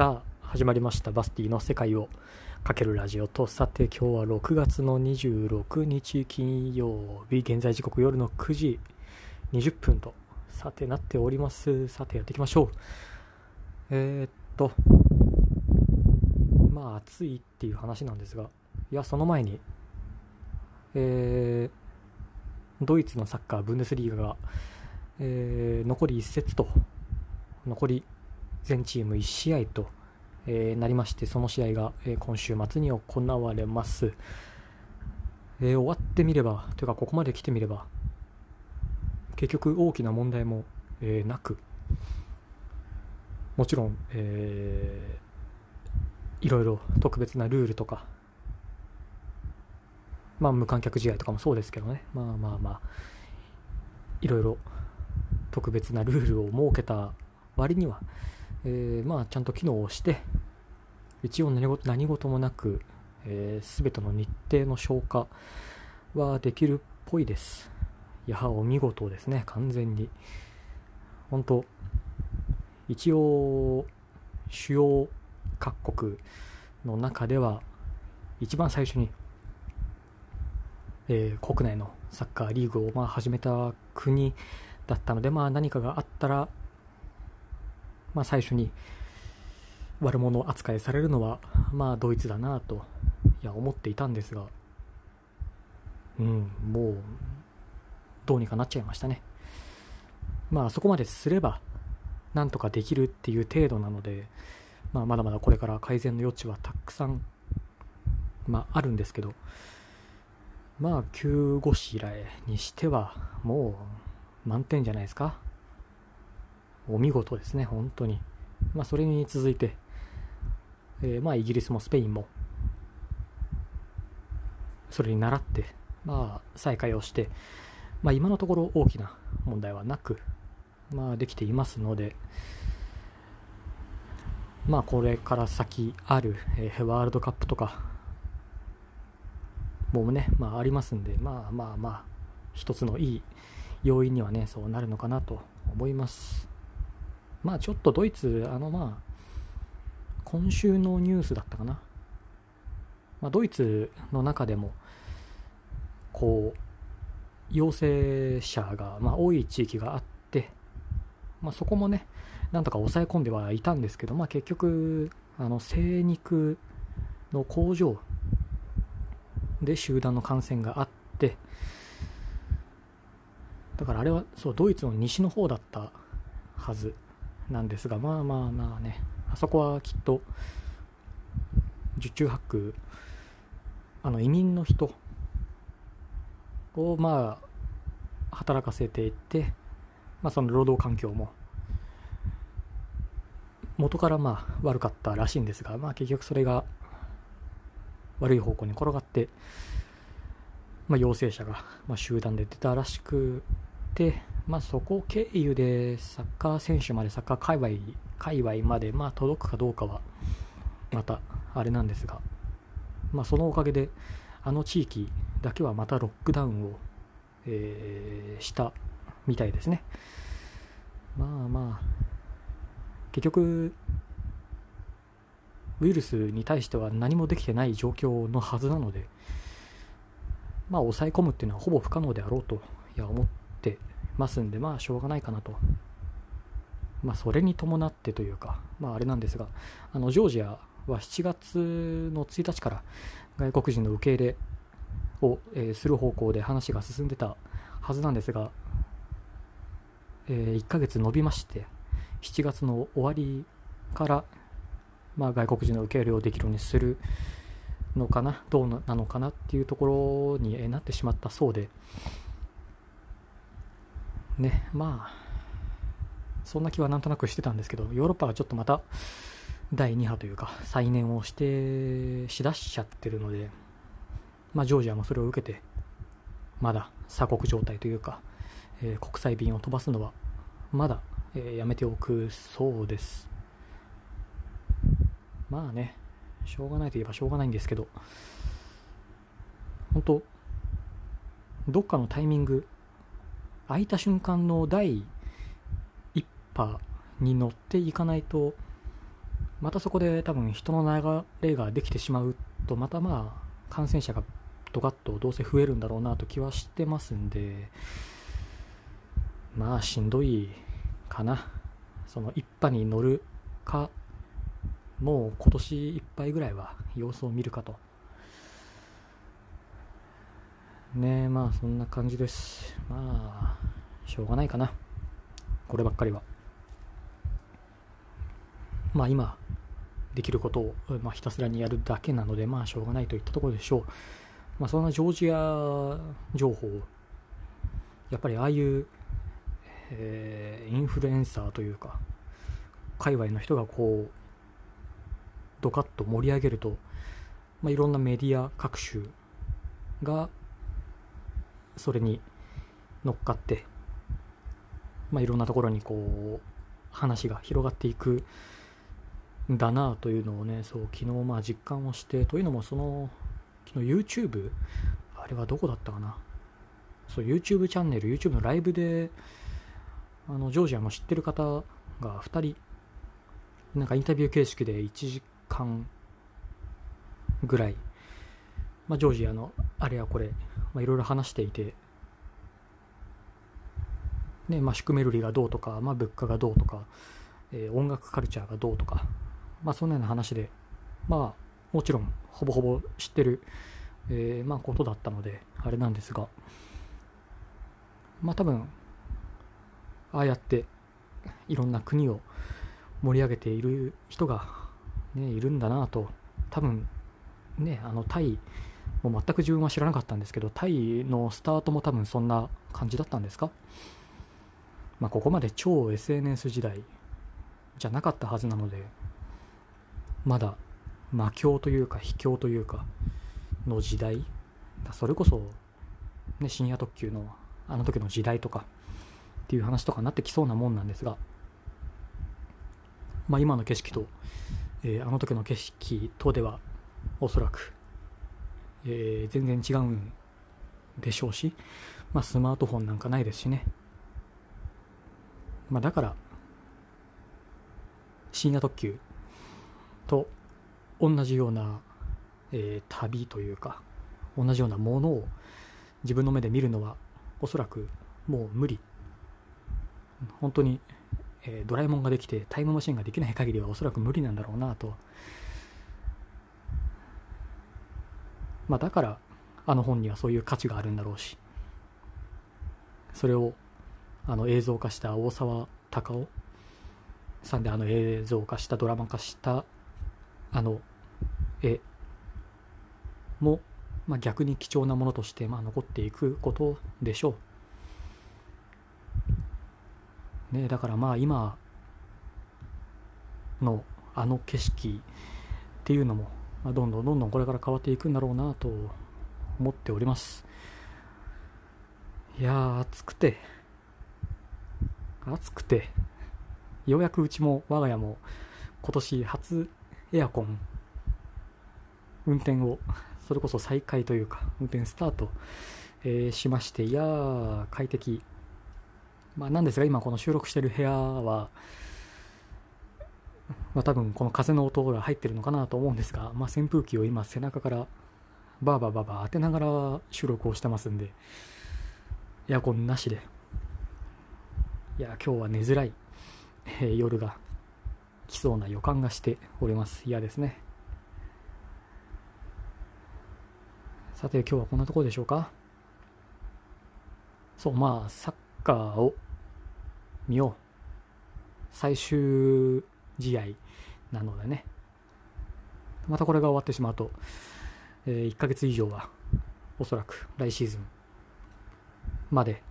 さあ始まりましたバスティの世界をかけるラジオと。さて今日は6月の26日金曜日現在時刻夜の9時20分とさてなっております。さてやっていきましょう。えー、っとまあ暑いっていう話なんですがいやその前にえー、ドイツのサッカーブンデスリーガが、えー、残り1節と残り全チーム1試合と、えー、なりましてその試合が、えー、今週末に行われます、えー、終わってみればというかここまで来てみれば結局大きな問題も、えなくもちろん、えー、いろいろ特別なルールとかまあ無観客試合とかもそうですけどね。まあまあまあいろいろ特別なルールを設けた割には、えー、まあ、ちゃんと機能をして、一応何事何事もなく、えー、全ての日程の消化はできるっぽいです。やはお見事ですね、完全に。本当一応、主要各国の中では、一番最初に、えー、国内のサッカーリーグをまあ始めた国だったので、まあ、何かがあったらまあ、最初に悪者扱いされるのは、まあ、ドイツだなといや思っていたんですが、うん、もうどうにかなっちゃいましたね。まあそこまですればなんとかできるっていう程度なので、まあ、まだまだこれから改善の余地はたくさん、まあ、あるんですけど、まあ急ごしらえにしてはもう満点じゃないですか。お見事ですね、本当に。まあ、それに続いて、えー、まあ、イギリスもスペインも、それに倣って、まあ、再開をして、まあ、今のところ大きな問題はなく、まあ、できていますので、まあ、これから先ある、えー、ワールドカップとかもね、まあ、ありますんで、まあまあまあ、一つのいい要因にはね、そうなるのかなと思います。まあちょっとドイツ、あのまあ、今週のニュースだったかな。まあ、ドイツの中でも、こう、陽性者が、まあ、多い地域があって、まあ、そこもね、なんとか抑え込んではいたんですけど、まあ、結局、あの精肉の工場で集団の感染があって、だからあれはそうドイツの西の方だったはずなんですが、まあまあまあね、あそこはきっと、受注ハック、あの移民の人をまあ働かせていって、まあ、その労働環境も元からまあ悪かったらしいんですが、まあ、結局それが悪い方向に転がって、まあ、陽性者がま集団で出たらしく、まあ、そこ経由でサッカー選手までサッカー界隈界隈までまあ届くかどうかはまたあれなんですが、まあ、そのおかげであの地域だけはまたロックダウンを、えー、したみたいですね。まあまあ結局ウイルスに対しては何もできてない状況のはずなので、まあ、抑え込むっていうのはほぼ不可能であろうといや思ってますんで、まあ、しょうがないかなと。まあ、それに伴ってというか、まあ、あれなんですが、あの、ジョージアは7月の1日から外国人の受け入れを、えー、する方向で話が進んでたはずなんですが、えー、1ヶ月延びまして、7月の終わりから、まあ、外国人の受け入れをできるようにするのかな、どうなのかなっていうところになってしまったそうで、ね、まあ、そんな気はなんとなくしてたんですけど、ヨーロッパがちょっとまた第2波というか、再燃をして、しだしちゃってるので、まあ、ジョージアもそれを受けて、まだ鎖国状態というか、えー、国際便を飛ばすのは、まだ、えー、やめておくそうです。まあね、しょうがないといえばしょうがないんですけど、本当どっかのタイミング、開いた瞬間の第一波に乗っていかないとまたそこで多分人の流れができてしまうとまたまあ感染者がドカッとどうせ増えるんだろうなと気はしてますんでまあしんどいかな。その一派に乗るかもう今年いっぱいぐらいは様子を見るかと。ねえまあそんな感じです。まあしょうがないかな。こればっかりは。まあ今できることを、まあ、ひたすらにやるだけなのでまあしょうがないといったところでしょう。まあそんなジョージア情報やっぱりああいうえー、インフルエンサーというか界隈の人がこうドカッと盛り上げると、まあ、いろんなメディア各種がそれに乗っかって、まあ、いろんなところにこう話が広がっていくんだなというのをねそう昨日まあ実感をしてというのもその昨日 YouTube あれはどこだったかな。そう YouTube チャンネル YouTube のライブであのジョージアの知ってる方が2人なんかインタビュー形式で1時間ぐらい、まあ、ジョージアのあれやこれいろいろ話していて、ねまあ、シュクメルリがどうとか、まあ、物価がどうとか、えー、音楽カルチャーがどうとか、まあ、そんなような話で、まあ、もちろんほぼほぼ知ってる、えー、まあ、ことだったのであれなんですが、まあ、多分ああやっていろんな国を盛り上げている人が、ね、いるんだなと多分ねあのタイもう全く自分は知らなかったんですけどタイのスタートも多分そんな感じだったんですか？まあここまで超 SNS 時代じゃなかったはずなのでまだ魔境というか秘境というかの時代それこそ、ね、深夜特急のあの時の時代とかっていう話とかになってきそうなもんなんですが、まあ、今の景色と、えー、あの時の景色とではおそらく、えー、全然違うんでしょうし、まあ、スマートフォンなんかないですしね、まあ、だから深夜特急と同じような、えー、旅というか同じようなものを自分の目で見るのはおそらくもう無理本当に、えー、ドラえもんができてタイムマシンができない限りはおそらく無理なんだろうなと。まあだからあの本にはそういう価値があるんだろうし、それをあの映像化した大沢たかおさんであの映像化したドラマ化したあの絵も、まあ、逆に貴重なものとしてまあ残っていくことでしょう。ね、だからまあ今のあの景色っていうのも、まあ、どんどんどんどんこれから変わっていくんだろうなと思っております。いやー暑くて。暑くて。ようやくうちも我が家も今年初エアコン運転をそれこそ再開というか運転スタート、えー、しまして。いやー快適。まあ、なんですが今この収録している部屋は、まあ、多分この風の音が入ってるのかなと思うんですが、まあ、扇風機を今背中からバーバーバーバー当てながら収録をしてますんでエアコンなしで。いや今日は寝づらい、えー、夜が来そうな予感がしております。嫌ですね。さて今日はこんなところでしょうか。そうまあサッカーを見よう。最終試合なのでね。またこれが終わってしまうと、えー、1ヶ月以上はおそらく来シーズンまで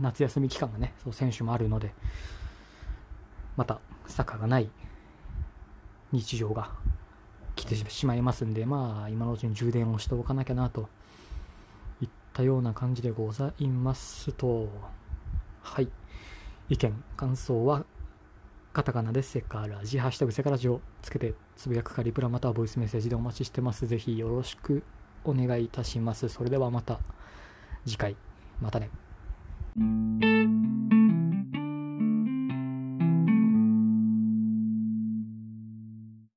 夏休み期間がね、そう選手もあるので、またサッカーがない日常が来てしまいますんで、まあ今のうちに充電をしておかなきゃなといったような感じでございますと、はい。意見、感想は、カタカナでセカラジ、ハッシュタグセカラジをつけてつぶやくかリプラまたはボイスメッセージでお待ちしてます。ぜひよろしくお願いいたします。それではまた次回、またね。